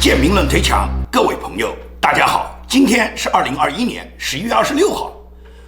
建明论推墙，各位朋友，大家好，今天是二零二一年十一月二十六号，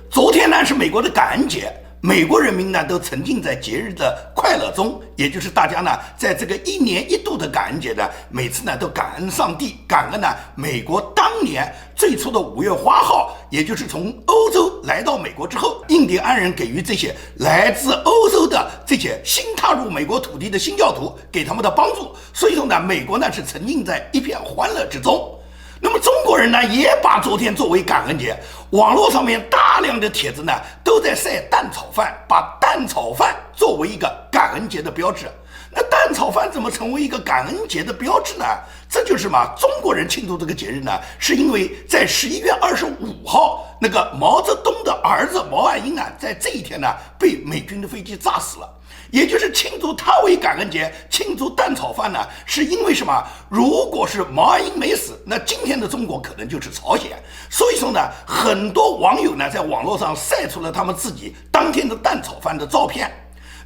昨天呢是美国的感恩节。美国人民呢都沉浸在节日的快乐中，也就是大家呢在这个一年一度的感恩节呢，每次呢都感恩上帝，感恩呢美国当年最初的五月花号，也就是从欧洲来到美国之后，印第安人给予这些来自欧洲的这些新踏入美国土地的新教徒给他们的帮助，所以说呢，美国呢是沉浸在一片欢乐之中。那么中国人呢，也把昨天作为感恩节，网络上面大量的帖子呢，都在晒蛋炒饭，把蛋炒饭作为一个感恩节的标志。那蛋炒饭怎么成为一个感恩节的标志呢？这就是嘛，中国人庆祝这个节日呢，是因为在十一月二十五号，那个毛泽东的儿子毛岸英啊，在这一天呢，被美军的飞机炸死了。也就是庆祝他为感恩节，庆祝蛋炒饭呢，是因为什么？如果是毛岸英没死，那今天的中国可能就是朝鲜。所以说呢，很多网友呢在网络上晒出了他们自己当天的蛋炒饭的照片。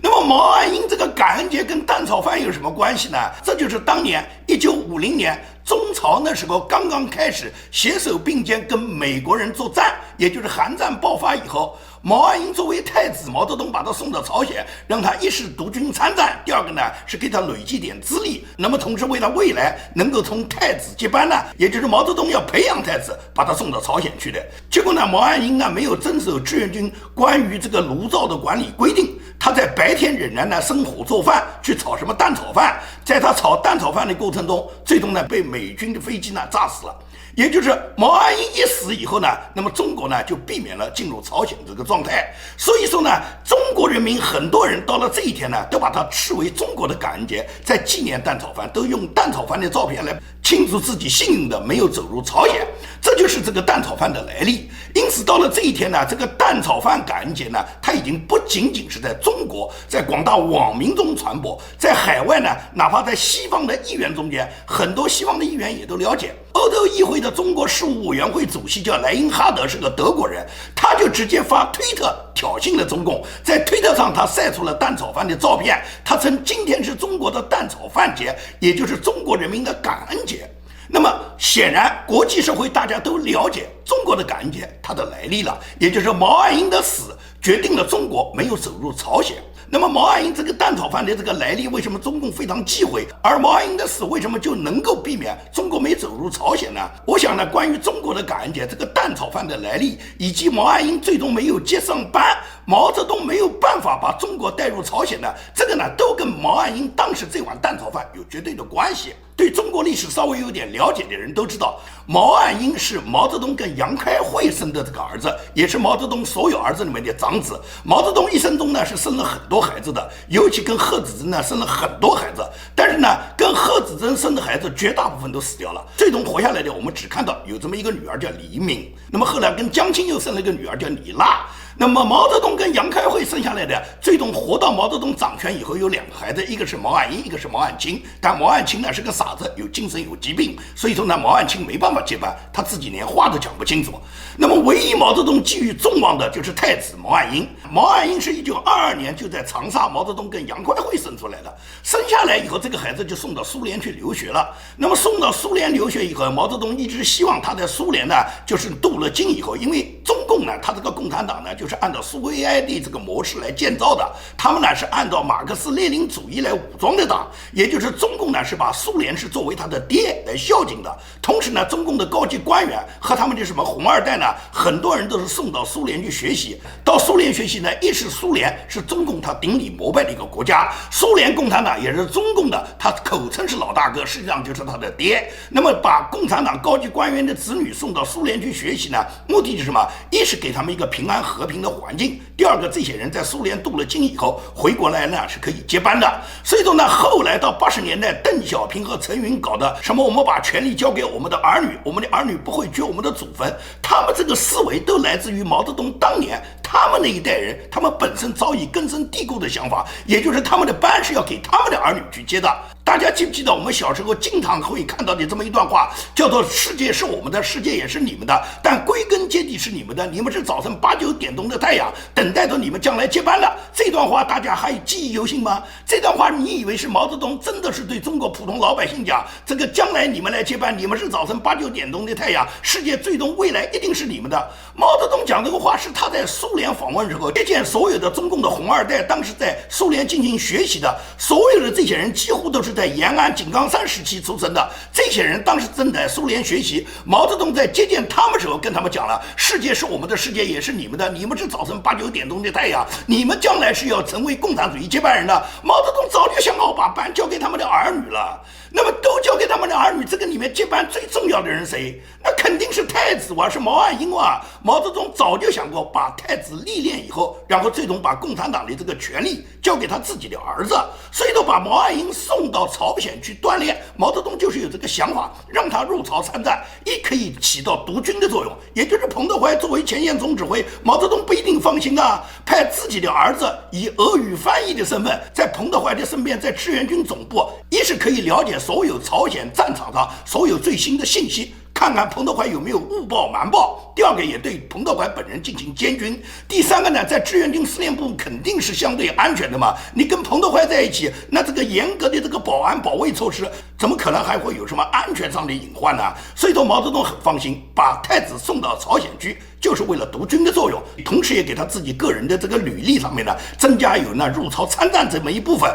那么毛岸英这个感恩节跟蛋炒饭有什么关系呢？这就是当年一九五零年中朝那时候刚刚开始携手并肩跟美国人作战，也就是韩战爆发以后。毛岸英作为太子，毛泽东把他送到朝鲜，让他一是独军参战。第二个呢，是给他累积点资历。那么同时为他未来能够从太子接班呢，也就是毛泽东要培养太子，把他送到朝鲜去的。结果呢，毛岸英呢没有遵守志愿军关于这个炉灶的管理规定，他在白天仍然呢生火做饭，去炒什么蛋炒饭。在他炒蛋炒饭的过程中，最终呢被美军的飞机呢炸死了。也就是毛岸英一死以后呢，那么中国呢就避免了进入朝鲜这个状态。所以说呢，中国人民很多人到了这一天呢，都把它视为中国的感恩节，在纪念蛋炒饭，都用蛋炒饭的照片来庆祝自己幸运的没有走入朝鲜。这就是这个蛋炒饭的来历。因此到了这一天呢，这个蛋炒饭感恩节呢，它已经不仅仅是在中国，在广大网民中传播，在海外呢，哪怕在西方的议员中间，很多西方的议员也都了解。欧洲议会的中国事务委员会主席叫莱因哈德，是个德国人，他就直接发推特挑衅了中共。在推特上，他晒出了蛋炒饭的照片，他称今天是中国的蛋炒饭节，也就是中国人民的感恩节。那么显然，国际社会大家都了解中国的感恩节它的来历了，也就是毛岸英的死决定了中国没有走入朝鲜。那么毛岸英这个蛋炒饭的这个来历，为什么中共非常忌讳？而毛岸英的死为什么就能够避免中国没走入朝鲜呢？我想呢，关于中国的感恩节这个蛋炒饭的来历，以及毛岸英最终没有接上班，毛泽东没有办法把中国带入朝鲜呢，这个呢，都跟毛岸英当时这碗蛋炒饭有绝对的关系。对中国历史稍微有点了解的人都知道，毛岸英是毛泽东跟杨开慧生的这个儿子，也是毛泽东所有儿子里面的长子。毛泽东一生中呢是生了很多孩子的，尤其跟贺子珍呢生了很多孩子。但是呢，跟贺子珍生的孩子绝大部分都死掉了，最终活下来的我们只看到有这么一个女儿叫李敏。那么后来跟江青又生了一个女儿叫李娜。那么毛泽东跟杨开慧生下来的，最终活到毛泽东掌权以后有两个孩子，一个是毛岸英，一个是毛岸青。但毛岸青呢是个傻子，有精神有疾病，所以说呢毛岸青没办法接班，他自己连话都讲不清楚。那么唯一毛泽东寄予众望的就是太子毛岸英。毛岸英是一九二二年就在长沙，毛泽东跟杨开慧生出来的。生下来以后，这个孩子就送到苏联去留学了。那么送到苏联留学以后，毛泽东一直希望他在苏联呢，就是镀了金以后，因为中共呢，他这个共产党呢就。就是按照苏维埃的这个模式来建造的，他们呢是按照马克思列宁主义来武装的党，也就是中共呢是把苏联是作为他的爹来孝敬的。同时呢，中共的高级官员和他们的什么红二代呢，很多人都是送到苏联去学习。到苏联学习呢，一是苏联是中共他顶礼膜拜的一个国家，苏联共产党也是中共的，他口称是老大哥，实际上就是他的爹。那么把共产党高级官员的子女送到苏联去学习呢，目的是什么？一是给他们一个平安和平。的环境。第二个，这些人在苏联镀了金以后回国来呢，是可以接班的。所以说呢，后来到八十年代，邓小平和陈云搞的什么，我们把权力交给我们的儿女，我们的儿女不会掘我们的祖坟。他们这个思维都来自于毛泽东当年他们那一代人，他们本身早已根深蒂固的想法，也就是他们的班是要给他们的儿女去接的。大家记不记得我们小时候经常会看到的这么一段话，叫做“世界是我们的，世界也是你们的，但归根结底是你们的，你们是早晨八九点钟的太阳，等待着你们将来接班的。”这段话大家还记忆犹新吗？这段话你以为是毛泽东真的是对中国普通老百姓讲，这个将来你们来接班，你们是早晨八九点钟的太阳，世界最终未来一定是你们的。毛泽东讲这个话是他在苏联访问之后接见所有的中共的红二代，当时在苏联进行学习的所有的这些人几乎都是。在延安井冈山时期出生的这些人，当时正在苏联学习。毛泽东在接见他们时候，跟他们讲了：世界是我们的世界，也是你们的。你们是早晨八九点钟的太阳，你们将来是要成为共产主义接班人的。毛泽东早就想好把班交给他们的儿女了。那么都交给他们的儿女，这个里面接班最重要的人谁？那肯定是太子哇，是毛岸英哇。毛泽东早就想过把太子历练以后，然后最终把共产党的这个权力交给他自己的儿子，所以都把毛岸英送到朝鲜去锻炼。毛泽东就是有这个想法，让他入朝参战，也可以起到督军的作用。也就是彭德怀作为前线总指挥，毛泽东不一定放心啊，派自己的儿子以俄语翻译的身份，在彭德怀的身边，在志愿军总部，一是可以了解。所有朝鲜战场上所有最新的信息。看看彭德怀有没有误报瞒报。第二个也对彭德怀本人进行监军。第三个呢，在志愿军司令部肯定是相对安全的嘛。你跟彭德怀在一起，那这个严格的这个保安保卫措施，怎么可能还会有什么安全上的隐患呢？所以说毛泽东很放心，把太子送到朝鲜去，就是为了督军的作用，同时也给他自己个人的这个履历上面呢，增加有那入朝参战这么一部分。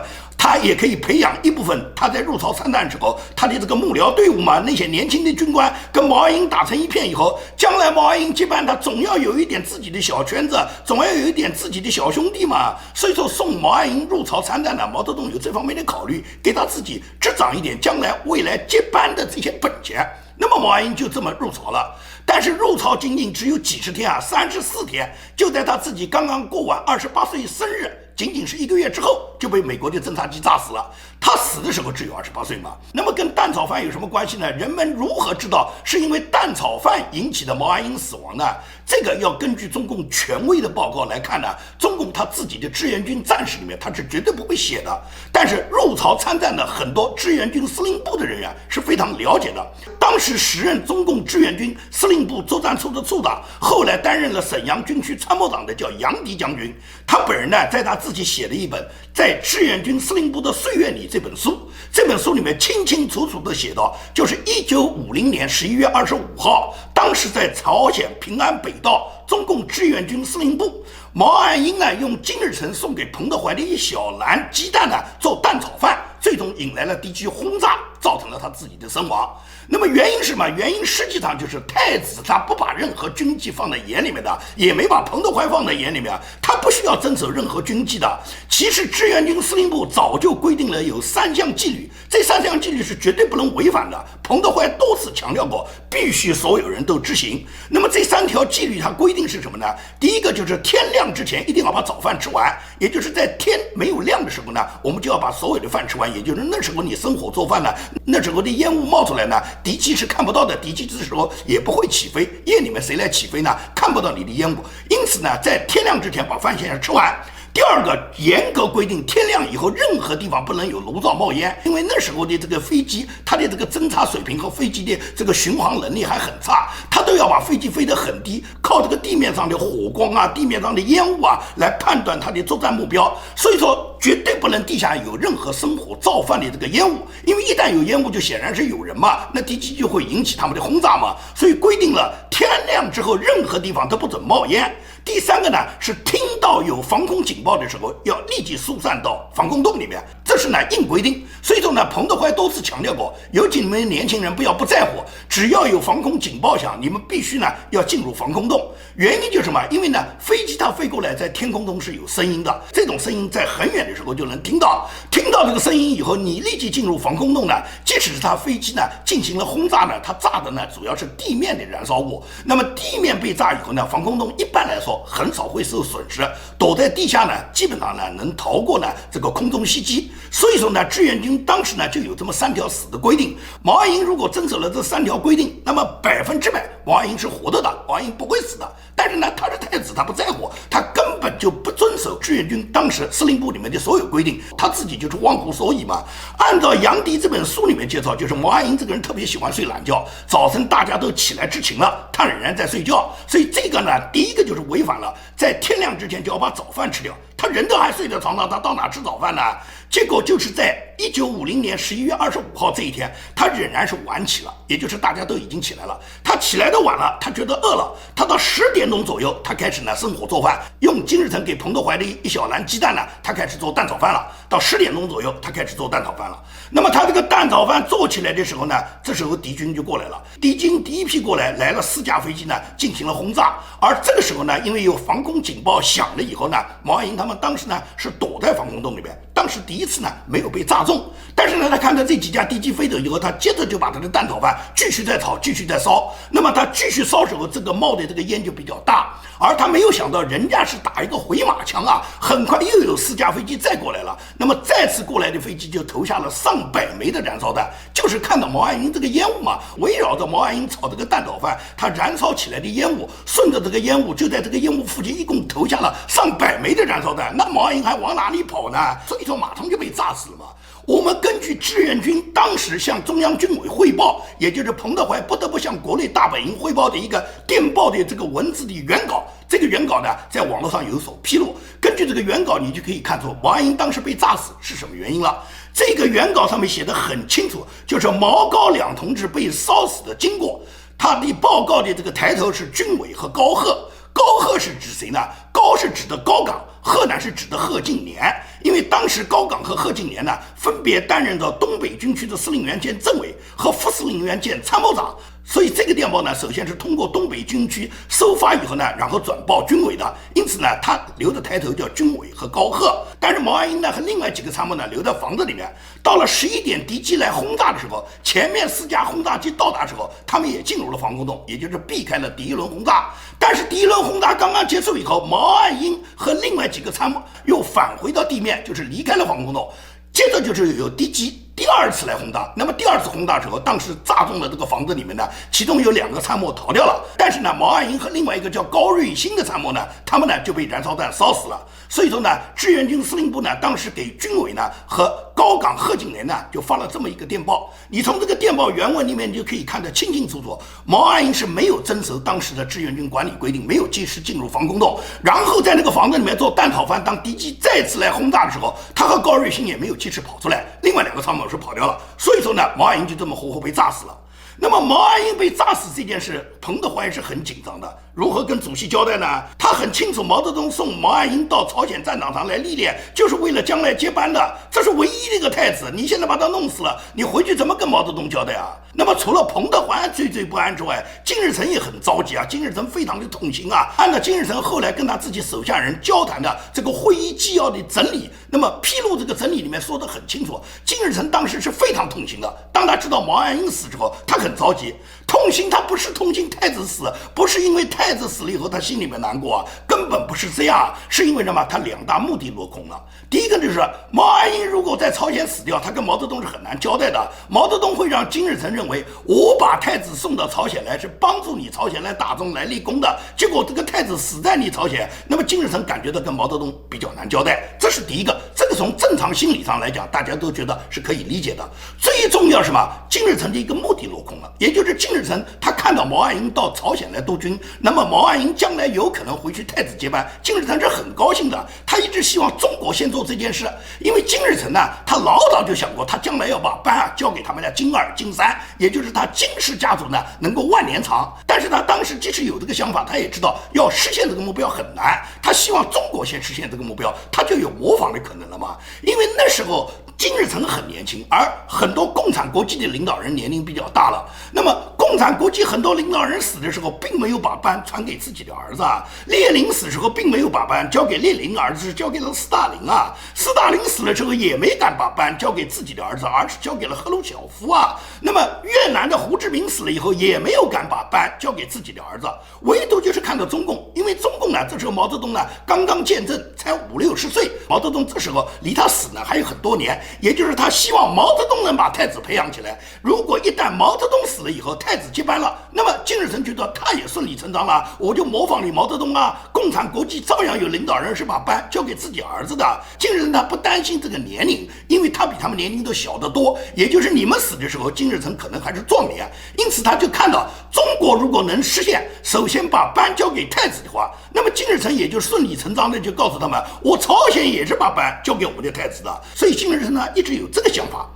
他也可以培养一部分他在入朝参战时候他的这个幕僚队伍嘛，那些年轻的军官跟毛岸英打成一片以后，将来毛岸英接班，他总要有一点自己的小圈子，总要有一点自己的小兄弟嘛。所以说送毛岸英入朝参战呢，毛泽东有这方面的考虑，给他自己执掌一点将来未来接班的这些本钱。那么毛岸英就这么入朝了，但是入朝仅仅只有几十天啊，三十四天，就在他自己刚刚过完二十八岁生日。仅仅是一个月之后就被美国的侦察机炸死了。他死的时候只有二十八岁嘛？那么跟蛋炒饭有什么关系呢？人们如何知道是因为蛋炒饭引起的毛岸英死亡呢？这个要根据中共权威的报告来看呢。中共他自己的志愿军战士里面他是绝对不会写的。但是入朝参战的很多志愿军司令部的人员是非常了解的。当时时任中共志愿军司令部作战处的处长，后来担任了沈阳军区参谋长的叫杨迪将军，他本人呢，在他自己写了一本在志愿军司令部的岁月里这本书，这本书里面清清楚楚地写到，就是一九五零年十一月二十五号，当时在朝鲜平安北道中共志愿军司令部，毛岸英呢用金日成送给彭德怀的一小篮鸡蛋呢做蛋炒饭，最终引来了敌机轰炸，造成了他自己的身亡。那么原因是什么？原因实际上就是太子他不把任何军纪放在眼里面的，也没把彭德怀放在眼里面，他不需要遵守任何军纪的。其实志愿军司令部早就规定了有三项纪律，这三项纪律是绝对不能违反的。彭德怀多次强调过，必须所有人都执行。那么这三条纪律它规定是什么呢？第一个就是天亮之前一定要把早饭吃完，也就是在天没有亮的时候呢，我们就要把所有的饭吃完，也就是那时候你生火做饭呢，那时候的烟雾冒出来呢。敌机是看不到的，敌机这时候也不会起飞。夜里面谁来起飞呢？看不到你的烟雾。因此呢，在天亮之前把饭先吃完。第二个，严格规定，天亮以后任何地方不能有炉灶冒烟，因为那时候的这个飞机，它的这个侦察水平和飞机的这个巡航能力还很差，它都要把飞机飞得很低，靠这个地面上的火光啊、地面上的烟雾啊来判断它的作战目标。所以说，绝对不能地下有任何生火造饭的这个烟雾，因为一旦有烟雾，就显然是有人嘛，那敌机就会引起他们的轰炸嘛。所以规定了，天亮之后任何地方都不准冒烟。第三个呢，是听到有防空警报的时候，要立即疏散到防空洞里面，这是呢硬规定。所以说呢，彭德怀多次强调过，尤其你们年轻人不要不在乎，只要有防空警报响，你们必须呢要进入防空洞。原因就是什么？因为呢，飞机它飞过来，在天空中是有声音的，这种声音在很远的时候就能听到。听到这个声音以后，你立即进入防空洞呢，即使是它飞机呢进行了轰炸呢，它炸的呢主要是地面的燃烧物。那么地面被炸以后呢，防空洞一般来说。很少会受损失，躲在地下呢，基本上呢能逃过呢这个空中袭击。所以说呢，志愿军当时呢就有这么三条死的规定。毛岸英如果遵守了这三条规定，那么百分之百毛岸英是活着的，毛岸英不会死的。但是呢，他是太子，他不在乎，他根本就不遵守。志愿军当时司令部里面的所有规定，他自己就是忘乎所以嘛。按照杨迪这本书里面介绍，就是毛岸英这个人特别喜欢睡懒觉，早晨大家都起来执勤了，他仍然在睡觉，所以这个呢，第一个就是违反了在天亮之前就要把早饭吃掉。他人都还睡在床上，他到哪吃早饭呢？结果就是在一九五零年十一月二十五号这一天，他仍然是晚起了，也就是大家都已经起来了，他起来的晚了，他觉得饿了，他到十点钟左右，他开始呢生火做饭，用金日成给彭德怀的一小篮鸡蛋呢，他开始做蛋炒饭了。到十点钟左右，他开始做蛋炒饭了。那么他这个蛋炒饭做起来的时候呢，这时候敌军就过来了，敌军第一批过来，来了四架飞机呢，进行了轰炸。而这个时候呢，因为有防空警报响了以后呢，毛岸英他们当时呢是躲在防空洞里边。当时第一次呢没有被炸中，但是呢他看到这几架敌机飞走以后，他接着就把他的蛋炒饭继续在炒，继续在烧。那么他继续烧时候，这个冒的这个烟就比较大，而他没有想到人家是打一个回马枪啊，很快又有四架飞机再过来了。那么再次过来的飞机就投下了上百枚的燃烧弹，就是看到毛岸英这个烟雾嘛，围绕着毛岸英炒这个蛋炒饭，他燃烧起来的烟雾，顺着这个烟雾就在这个烟雾附近一共投下了上百枚的燃烧弹。那毛岸英还往哪里跑呢？所以说。马上就被炸死了嘛？我们根据志愿军当时向中央军委汇报，也就是彭德怀不得不向国内大本营汇报的一个电报的这个文字的原稿。这个原稿呢，在网络上有所披露。根据这个原稿，你就可以看出毛岸英当时被炸死是什么原因了。这个原稿上面写的很清楚，就是毛高两同志被烧死的经过。他的报告的这个抬头是军委和高贺。高贺是指谁呢？高是指的高岗。贺呢是指的贺敬年，因为当时高岗和贺敬年呢分别担任着东北军区的司令员兼政委和副司令员兼参谋长。所以这个电报呢，首先是通过东北军区收发以后呢，然后转报军委的。因此呢，他留的抬头叫军委和高贺。但是毛岸英呢和另外几个参谋呢留在房子里面。到了十一点，敌机来轰炸的时候，前面四架轰炸机到达时候，他们也进入了防空洞，也就是避开了第一轮轰炸。但是第一轮轰炸刚刚结束以后，毛毛岸英和另外几个参谋又返回到地面，就是离开了防空洞。接着就是有敌机。第二次来轰炸，那么第二次轰炸时候，当时炸中了这个房子里面呢，其中有两个参谋逃掉了，但是呢，毛岸英和另外一个叫高瑞新的参谋呢，他们呢就被燃烧弹烧死了。所以说呢，志愿军司令部呢，当时给军委呢和高岗贺景年呢，就发了这么一个电报。你从这个电报原文里面就可以看得清清楚楚，毛岸英是没有遵守当时的志愿军管理规定，没有及时进入防空洞，然后在那个房子里面做蛋炒饭。当敌机再次来轰炸的时候，他和高瑞新也没有及时跑出来，另外两个参谋是跑掉了。所以说呢，毛岸英就这么活活被炸死了。那么毛岸英被炸死这件事，彭德怀是很紧张的。如何跟主席交代呢？他很清楚，毛泽东送毛岸英到朝鲜战场上来历练，就是为了将来接班的。这是唯一的一个太子，你现在把他弄死了，你回去怎么跟毛泽东交代啊？那么除了彭德怀惴惴不安之外，金日成也很着急啊。金日成非常的痛心啊。按照金日成后来跟他自己手下人交谈的这个会议纪要的整理，那么披露这个整理里面说的很清楚，金日成当时是非常痛心的。当他知道毛岸英死之后，他很着急。痛心，他不是痛心太子死，不是因为太子死了以后他心里面难过，根本不是这样，是因为什么？他两大目的落空了。第一个就是毛岸英如果在朝鲜死掉，他跟毛泽东是很难交代的。毛泽东会让金日成认为我把太子送到朝鲜来是帮助你朝鲜来打仗来立功的，结果这个太子死在你朝鲜，那么金日成感觉到跟毛泽东比较难交代，这是第一个。这个从正常心理上来讲，大家都觉得是可以理解的。最重要什么？金日成的一个目的落空了，也就是金日。日成他看到毛岸英到朝鲜来督军，那么毛岸英将来有可能回去太子接班，金日成是很高兴的。他一直希望中国先做这件事，因为金日成呢，他老早就想过，他将来要把班啊交给他们的金二、金三，也就是他金氏家族呢能够万年长。但是他当时即使有这个想法，他也知道要实现这个目标很难。他希望中国先实现这个目标，他就有模仿的可能了嘛？因为那时候。金日成很年轻，而很多共产国际的领导人年龄比较大了。那么，共产国际很多领导人死的时候，并没有把班传给自己的儿子。列宁死时候，并没有把班交给列宁儿子，是交给了斯大林啊。斯大林死了之后，也没敢把班交给自己的儿子，而是交给了赫鲁晓夫啊。那么，越南的胡志明死了以后，也没有敢把班交给自己的儿子，唯独就是看到中共，因为中共呢，这时候毛泽东呢刚刚见证，才五六十岁，毛泽东这时候离他死呢还有很多年。也就是他希望毛泽东能把太子培养起来。如果一旦毛泽东死了以后，太子接班了，那么金日成觉得他也顺理成章了，我就模仿你毛泽东啊，共产国际照样有领导人是把班交给自己儿子的。金日成他不担心这个年龄，因为他比他们年龄都小得多，也就是你们死的时候，金日成可能还是壮年，因此他就看到中国如果能实现，首先把班交给太子的话，那么金日成也就顺理成章的就告诉他们，我朝鲜也是把班交给我们的太子的。所以金日成呢一直有这个想法。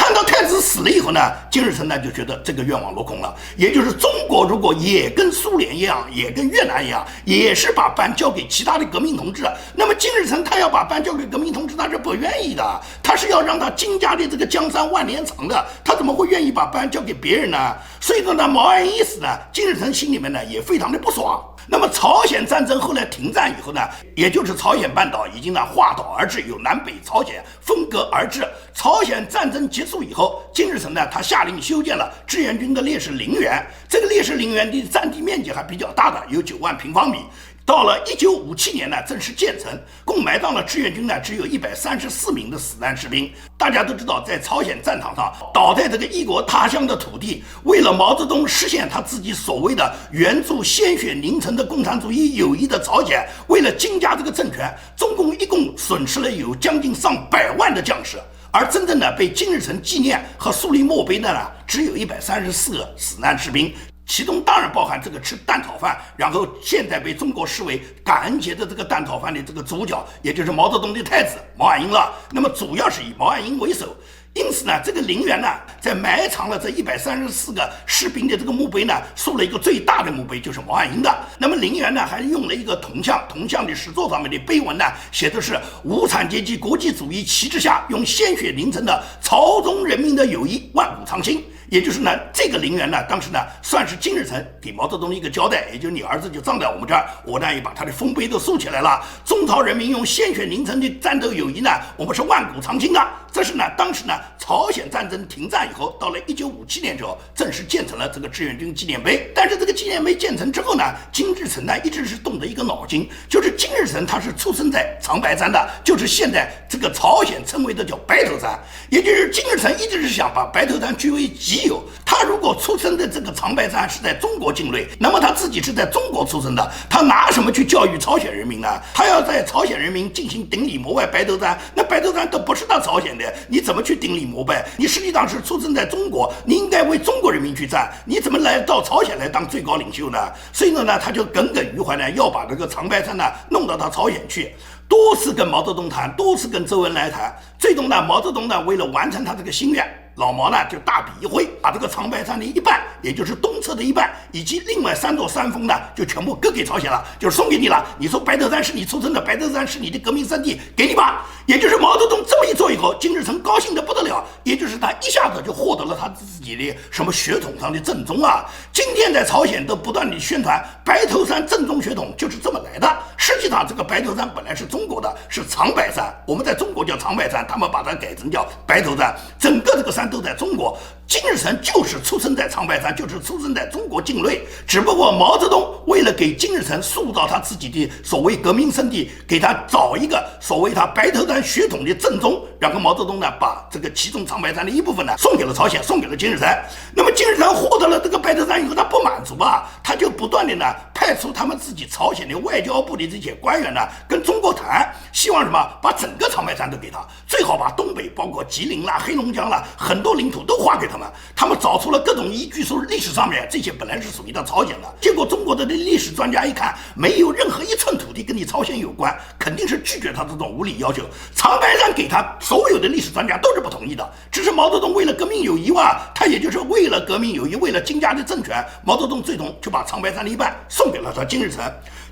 看到太子死了以后呢，金日成呢就觉得这个愿望落空了。也就是中国如果也跟苏联一样，也跟越南一样，也是把班交给其他的革命同志，那么金日成他要把班交给革命同志，他是不愿意的。他是要让他金家的这个江山万年长的，他怎么会愿意把班交给别人呢？所以说呢，毛岸英一死呢，金日成心里面呢也非常的不爽。那么朝鲜战争后来停战以后呢，也就是朝鲜半岛已经呢划岛而治，由南北朝鲜分隔而治。朝鲜战争结束以后，金日成呢他下令修建了志愿军的烈士陵园，这个烈士陵园的占地面积还比较大的，有九万平方米。到了一九五七年呢，正式建成，共埋葬了志愿军呢只有一百三十四名的死难士兵。大家都知道，在朝鲜战场上倒在这个异国他乡的土地，为了毛泽东实现他自己所谓的援助鲜血凝成的共产主义友谊的朝鲜，为了金家这个政权，中共一共损失了有将近上百万的将士，而真正的被金日成纪念和树立墓碑的呢，只有一百三十四个死难士兵。其中当然包含这个吃蛋炒饭，然后现在被中国视为感恩节的这个蛋炒饭的这个主角，也就是毛泽东的太子毛岸英了。那么主要是以毛岸英为首，因此呢，这个陵园呢，在埋藏了这一百三十四个士兵的这个墓碑呢，竖了一个最大的墓碑，就是毛岸英的。那么陵园呢，还用了一个铜像，铜像的石座上面的碑文呢，写的是无产阶级国际主义旗帜下用鲜血凝成的朝中人民的友谊万古长青。也就是呢，这个陵园呢，当时呢，算是金日成给毛泽东一个交代，也就是你儿子就葬在我们这儿，我呢也把他的丰碑都竖起来了。中朝人民用鲜血凝成的战斗友谊呢，我们是万古长青的。这是呢，当时呢，朝鲜战争停战以后，到了一九五七年之后，正式建成了这个志愿军纪念碑。但是这个纪念碑建成之后呢，金日成呢一直是动着一个脑筋，就是金日成他是出生在长白山的，就是现在这个朝鲜称为的叫白头山，也就是金日成一直是想把白头山据为己。有他如果出生的这个长白山是在中国境内，那么他自己是在中国出生的，他拿什么去教育朝鲜人民呢？他要在朝鲜人民进行顶礼膜拜白头山，那白头山都不是他朝鲜的，你怎么去顶礼膜拜？你实际上是出生在中国，你应该为中国人民去战，你怎么来到朝鲜来当最高领袖呢？所以呢，他就耿耿于怀呢，要把这个长白山呢弄到他朝鲜去，多次跟毛泽东谈，多次跟周恩来谈，最终呢，毛泽东呢为了完成他这个心愿。老毛呢，就大笔一挥，把这个长白山的一半，也就是东侧的一半，以及另外三座山峰呢，就全部割给朝鲜了，就是送给你了。你说白头山是你出生的，白头山是你的革命圣地，给你吧。也就是毛泽东这么一做以后，金日成高兴的不得了，也就是他一下子就获得了他自己的什么血统上的正宗啊。今天在朝鲜都不断的宣传白头山正宗血统就是这么来的。实际上，这个白头山本来是中国的，是长白山，我们在中国叫长白山，他们把它改成叫白头山，整个这个山。都在中国，金日成就是出生在长白山，就是出生在中国境内。只不过毛泽东为了给金日成塑造他自己的所谓革命圣地，给他找一个所谓他白头山血统的正宗，然后毛泽东呢把这个其中长白山的一部分呢送给了朝鲜，送给了。金日成。那么金日成获得了这个白头山以后，他不满足啊，他就不断的呢派出他们自己朝鲜的外交部的这些官员呢跟中国谈，希望什么把整个长白山都给他，最好把东北包括吉林啦、黑龙江啦很。很多领土都划给他们，他们找出了各种依据，说历史上面这些本来是属于到朝鲜的。结果中国的历史专家一看，没有任何一寸土地跟你朝鲜有关，肯定是拒绝他这种无理要求。长白山给他，所有的历史专家都是不同意的。只是毛泽东为了革命友谊嘛，他也就是为了革命友谊，为了金家的政权，毛泽东最终就把长白山的一半送给了他金日成。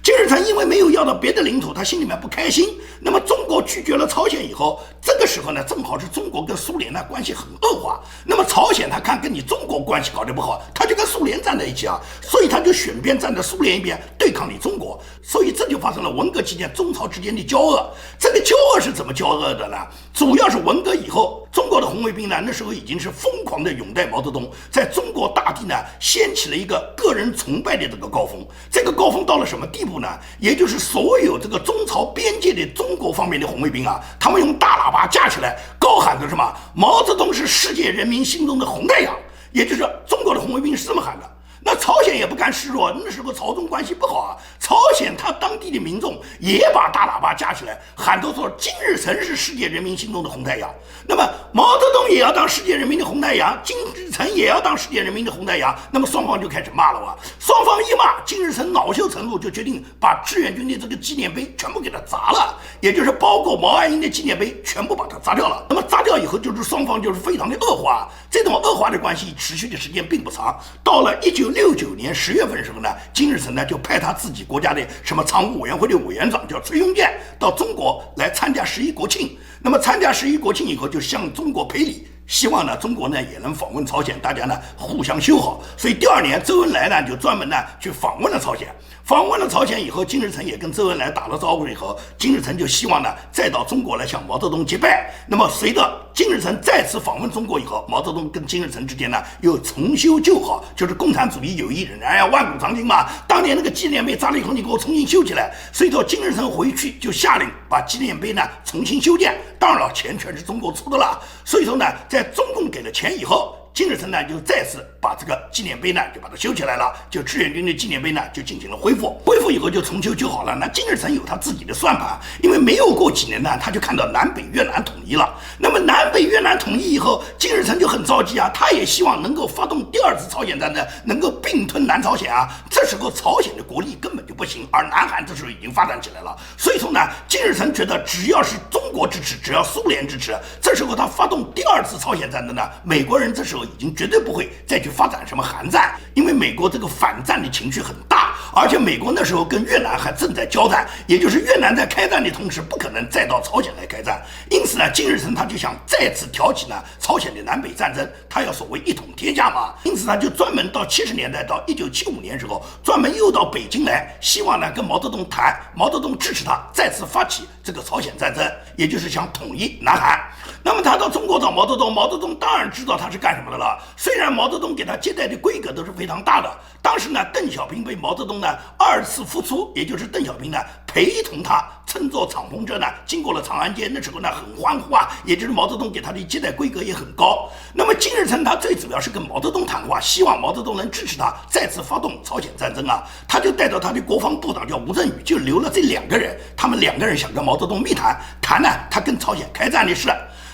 金日成因为没有要到别的领土，他心里面不开心。那么中国拒绝了朝鲜以后，这个时候呢，正好是中国跟苏联呢关系很恶化。那么朝鲜他看跟你中国关系搞得不好，他就跟苏联站在一起啊，所以他就选边站在苏联一边对抗你中国。所以这就发生了文革期间中朝之间的交恶。这个交是怎么交恶的呢？主要是文革以后，中国的红卫兵呢，那时候已经是疯狂的拥戴毛泽东，在中国大地呢掀起了一个个人崇拜的这个高峰。这个高峰到了什么地步？呢，也就是所有这个中朝边界的中国方面的红卫兵啊，他们用大喇叭架起来，高喊着什么？毛泽东是世界人民心中的红太阳，也就是中国的红卫兵是这么喊的。那朝鲜也不甘示弱，那时候朝中关系不好啊。朝鲜他当地的民众也把大喇叭架起来，喊都说金日成是世界人民心中的红太阳。那么毛泽东也要当世界人民的红太阳，金日成也要当世界人民的红太阳。那么双方就开始骂了哇！双方一骂，金日成恼羞成怒，就决定把志愿军的这个纪念碑全部给他砸了，也就是包括毛岸英的纪念碑全部把它砸掉了。那么砸掉以后，就是双方就是非常的恶化。这种恶化的关系持续的时间并不长，到了一九。六九年十月份的时候呢，金日成呢就派他自己国家的什么常务委员会的委员长叫崔庸健到中国来参加十一国庆。那么参加十一国庆以后，就向中国赔礼，希望呢中国呢也能访问朝鲜，大家呢互相修好。所以第二年，周恩来呢就专门呢去访问了朝鲜。访问了朝鲜以后，金日成也跟周恩来打了招呼以后，金日成就希望呢再到中国来向毛泽东结拜。那么随着金日成再次访问中国以后，毛泽东跟金日成之间呢又重修旧好，就是共产主义友谊仍然要万古长青嘛。当年那个纪念碑砸了以后，你给我重新修起来。所以说金日成回去就下令把纪念碑呢重新修建，当然了，钱全是中国出的了。所以说呢，在中共给了钱以后。金日成呢，就再次把这个纪念碑呢，就把它修起来了，就志愿军的纪念碑呢，就进行了恢复。恢复以后就重修就好了。那金日成有他自己的算盘，因为没有过几年呢，他就看到南北越南统一了。那么南北越南统一以后，金日成就很着急啊，他也希望能够发动第二次朝鲜战争，能够并吞南朝鲜啊。这时候朝鲜的国力根本就不行，而南韩这时候已经发展起来了。所以说呢，金日成觉得只要是中国支持，只要苏联支持，这时候他发动第二次朝鲜战争呢，美国人这时候。已经绝对不会再去发展什么韩战，因为美国这个反战的情绪很大，而且美国那时候跟越南还正在交战，也就是越南在开战的同时，不可能再到朝鲜来开战。因此呢，金日成他就想再次挑起呢朝鲜的南北战争，他要所谓一统天下嘛。因此他就专门到七十年代到一九七五年时候，专门又到北京来，希望呢跟毛泽东谈，毛泽东支持他再次发起这个朝鲜战争，也就是想统一南韩。那么他到中国找毛泽东，毛泽东当然知道他是干什么的了。虽然毛泽东给他接待的规格都是非常大的，当时呢，邓小平被毛泽东呢二次复出，也就是邓小平呢陪同他乘坐敞篷车呢经过了长安街，那时候呢很欢呼啊，也就是毛泽东给他的接待规格也很高。那么金日成他最主要是跟毛泽东谈话，希望毛泽东能支持他再次发动朝鲜战争啊，他就带着他的国防部长叫吴镇宇，就留了这两个人，他们两个人想跟毛泽东密谈，谈呢他跟朝鲜开战的事。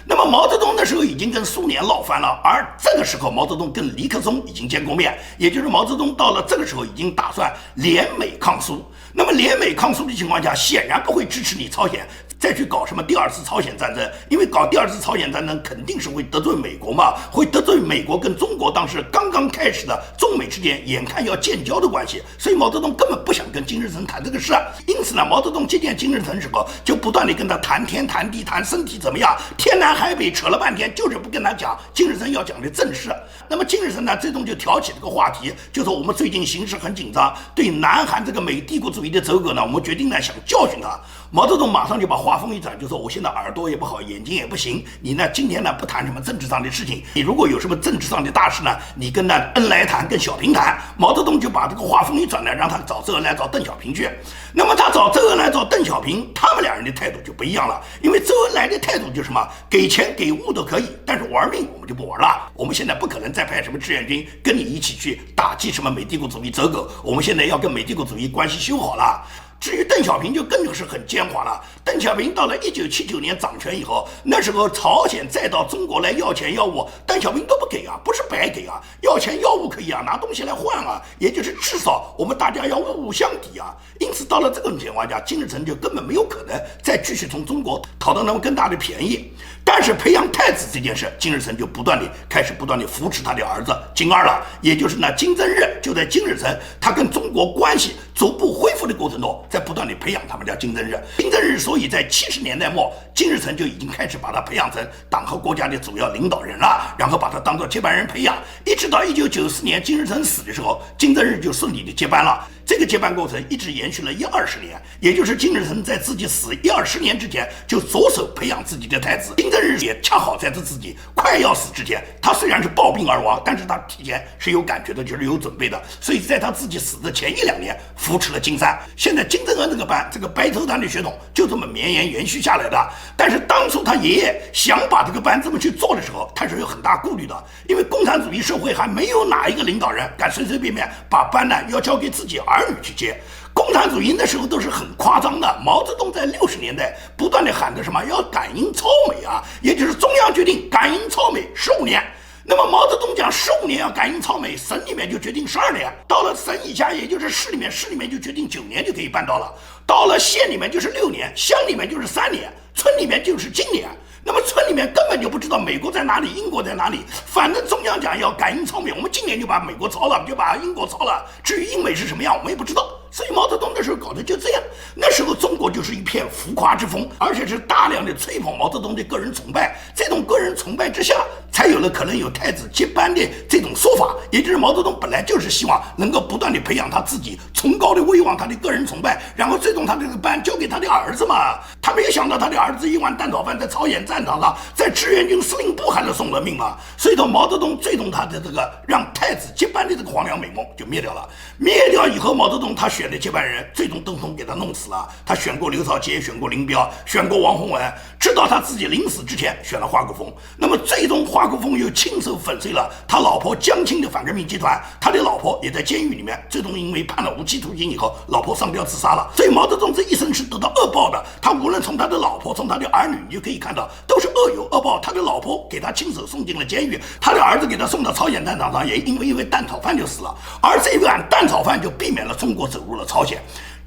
那么毛泽东那时候已经跟苏联闹翻了，而这个时候毛泽东跟尼克松已经见过面，也就是毛泽东到了这个时候已经打算联美抗苏。那么联美抗苏的情况下，显然不会支持你朝鲜。再去搞什么第二次朝鲜战争？因为搞第二次朝鲜战争肯定是会得罪美国嘛，会得罪美国跟中国当时刚刚开始的中美之间眼看要建交的关系，所以毛泽东根本不想跟金日成谈这个事。因此呢，毛泽东接见金日成时候，就不断的跟他谈天谈地，谈身体怎么样，天南海北扯了半天，就是不跟他讲金日成要讲的正事。那么金日成呢，最终就挑起这个话题，就说我们最近形势很紧张，对南韩这个美帝国主义的走狗呢，我们决定呢想教训他。毛泽东马上就把话锋一转，就说：“我现在耳朵也不好，眼睛也不行。你呢，今天呢不谈什么政治上的事情。你如果有什么政治上的大事呢，你跟那恩来谈，跟小平谈。”毛泽东就把这个话锋一转呢，让他找周恩来，找邓小平去。那么他找周恩来，找邓小平，他们两人的态度就不一样了。因为周恩来的态度就是什么，给钱给物都可以，但是玩命我们就不玩了。我们现在不可能再派什么志愿军跟你一起去打击什么美帝国主义走狗。我们现在要跟美帝国主义关系修好了。至于邓小平就更是很奸猾了。邓小平到了一九七九年掌权以后，那时候朝鲜再到中国来要钱要物，邓小平都不给啊，不是白给啊，要钱要物可以啊，拿东西来换啊，也就是至少我们大家要物物相抵啊。因此到了这种情况下，金日成就根本没有可能再继续从中国讨到那么更大的便宜。但是培养太子这件事，金日成就不断的开始不断的扶持他的儿子金二了，也就是呢金正日就在金日成他跟中国关系逐步恢复的过程中。在不断地培养他们家金正日，金正日所以在七十年代末，金日成就已经开始把他培养成党和国家的主要领导人了，然后把他当做接班人培养，一直到一九九四年金日成死的时候，金正日就顺利的接班了。这个接班过程一直延续了一二十年，也就是金日成在自己死一二十年之前就着手培养自己的太子，金正日也恰好在他自己快要死之前，他虽然是暴病而亡，但是他提前是有感觉的，就是有准备的，所以在他自己死的前一两年扶持了金三。现在金正恩这个班，这个白头党的血统就这么绵延延续下来的。但是当初他爷爷想把这个班这么去做的时候，他是有很大顾虑的，因为共产主义社会还没有哪一个领导人敢随随便便把班呢要交给自己儿儿女去接。共产主义那时候都是很夸张的。毛泽东在六十年代不断的喊的什么要赶英超美啊，也就是中央决定赶英超美十五年。那么毛泽东讲十五年要赶英超美，省里面就决定十二年，到了省以下，也就是市里面，市里面就决定九年就可以办到了，到了县里面就是六年，乡里面就是三年，村里面就是今年。那么村里面根本就不知道美国在哪里，英国在哪里，反正中央讲要赶英超美，我们今年就把美国超了，就把英国超了。至于英美是什么样，我们也不知道。所以毛泽东那时候搞的就这样，那时候中国就是一片浮夸之风，而且是大量的吹捧毛泽东的个人崇拜。这种个人崇拜之下，才有了可能有太子接班的这种说法。也就是毛泽东本来就是希望能够不断的培养他自己崇高的威望，他的个人崇拜，然后最终他这个班交给他的儿子嘛。他没有想到他的儿子一碗蛋炒饭在朝鲜战场上，在志愿军司令部还能送了命嘛。所以说毛泽东最终他的这个让太子接班的这个黄粱美梦就灭掉了。灭掉以后，毛泽东他选。选的接班人最终邓通给他弄死了。他选过刘少奇，选过林彪，选过王洪文，直到他自己临死之前选了华国锋。那么最终华国锋又亲手粉碎了他老婆江青的反革命集团，他的老婆也在监狱里面，最终因为判了无期徒刑以后，老婆上吊自杀了。所以毛泽东这一生是得到恶报的。他无论从他的老婆，从他的儿女，你就可以看到都是恶有恶报。他的老婆给他亲手送进了监狱，他的儿子给他送到朝鲜战场上，也因为一碗蛋炒饭就死了。而这碗蛋炒饭就避免了中国走入。了朝鲜，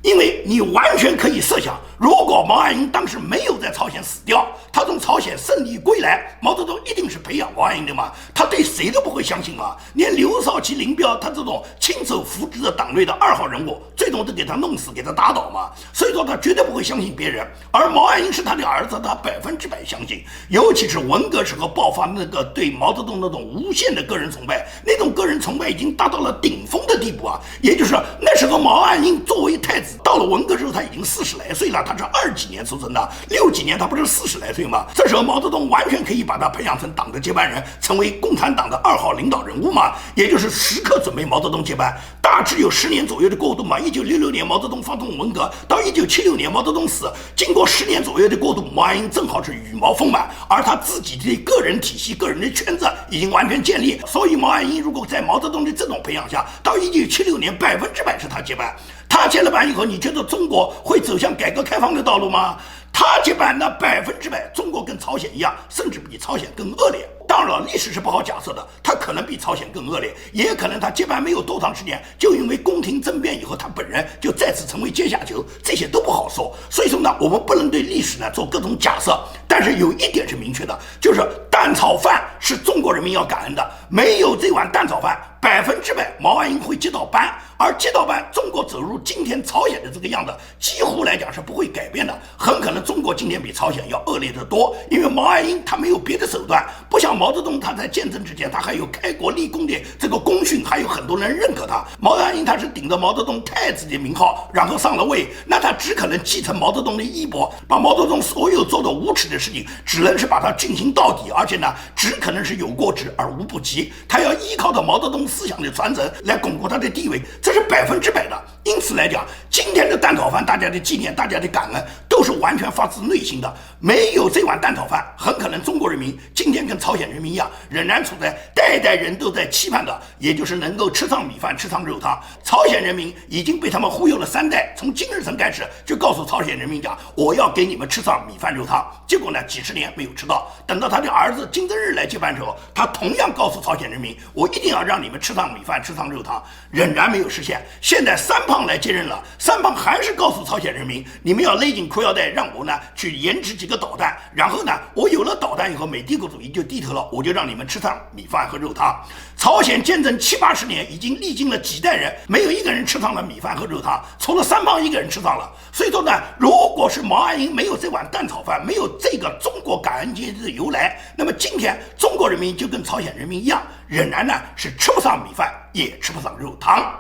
因为你完全可以设想，如果毛岸英当时没有在朝鲜死掉，他从朝鲜胜利归来，毛泽东一定是培养毛岸英的嘛？他对谁都不会相信嘛？连刘少奇、林彪，他这种亲手扶植的党内的二号人物，最终都给他弄死，给他打倒嘛？所以说他绝对不会相信别人。而毛岸英是他的儿子，他百分之百相信。尤其是文革时候爆发那个对毛泽东那种无限的个人崇拜，那种个人崇拜已经达到了顶峰的地步啊！也就是那时候毛岸。英作为太子，到了文革之后，他已经四十来岁了。他是二几年出生的，六几年他不是四十来岁吗？这时候毛泽东完全可以把他培养成党的接班人，成为共产党的二号领导人物嘛，也就是时刻准备毛泽东接班。大致有十年左右的过渡嘛。一九六六年毛泽东发动文革，到一九七六年毛泽东死，经过十年左右的过渡，毛岸英正好是羽毛丰满，而他自己的个人体系、个人的圈子已经完全建立。所以毛岸英如果在毛泽东的这种培养下，到一九七六年百分之百是他接班。他接了班以后，你觉得中国会走向改革开放的道路吗？他接班，那百分之百，中国跟朝鲜一样，甚至比朝鲜更恶劣。当然了，历史是不好假设的，他可能比朝鲜更恶劣，也可能他接班没有多长时间，就因为宫廷政变以后，他本人就再次成为阶下囚，这些都不好说。所以说呢，我们不能对历史呢做各种假设。但是有一点是明确的，就是蛋炒饭是中国人民要感恩的，没有这碗蛋炒饭。百分之百，毛岸英会接到班，而接到班，中国走入今天朝鲜的这个样子，几乎来讲是不会改变的。很可能中国今天比朝鲜要恶劣得多，因为毛岸英他没有别的手段，不像毛泽东，他在建政之前他还有开国立功的这个功勋，还有很多人认可他。毛岸英他是顶着毛泽东太子的名号，然后上了位，那他只可能继承毛泽东的衣钵，把毛泽东所有做的无耻的事情，只能是把它进行到底，而且呢，只可能是有过之而无不及。他要依靠着毛泽东。思想的传承来巩固他的地位，这是百分之百的。因此来讲，今天的蛋炒饭，大家的纪念，大家的感恩，都是完全发自内心的。没有这碗蛋炒饭，很可能中国人民今天跟朝鲜人民一样，仍然处在代代人都在期盼的，也就是能够吃上米饭，吃上肉汤。朝鲜人民已经被他们忽悠了三代，从金日成开始就告诉朝鲜人民讲，我要给你们吃上米饭肉汤。结果呢，几十年没有吃到。等到他的儿子金正日来接班时候，他同样告诉朝鲜人民，我一定要让你们吃。上米饭，吃上肉汤，仍然没有实现。现在三胖来接任了，三胖还是告诉朝鲜人民：你们要勒紧裤腰带，让我呢去研制几个导弹。然后呢，我有了导弹以后，美帝国主义就低头了我就让你们吃上米饭和肉汤。朝鲜建政七八十年，已经历经了几代人，没有一个人吃上了米饭和肉汤，除了三胖一个人吃上了。所以说呢，如果是毛岸英没有这碗蛋炒饭，没有这个中国感恩节的由来，那么今天中国人民就跟朝鲜人民一样。仍然呢是吃不上米饭，也吃不上肉汤。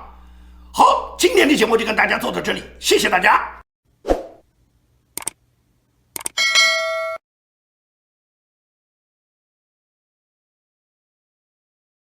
好。今天的节目就跟大家做到这里，谢谢大家。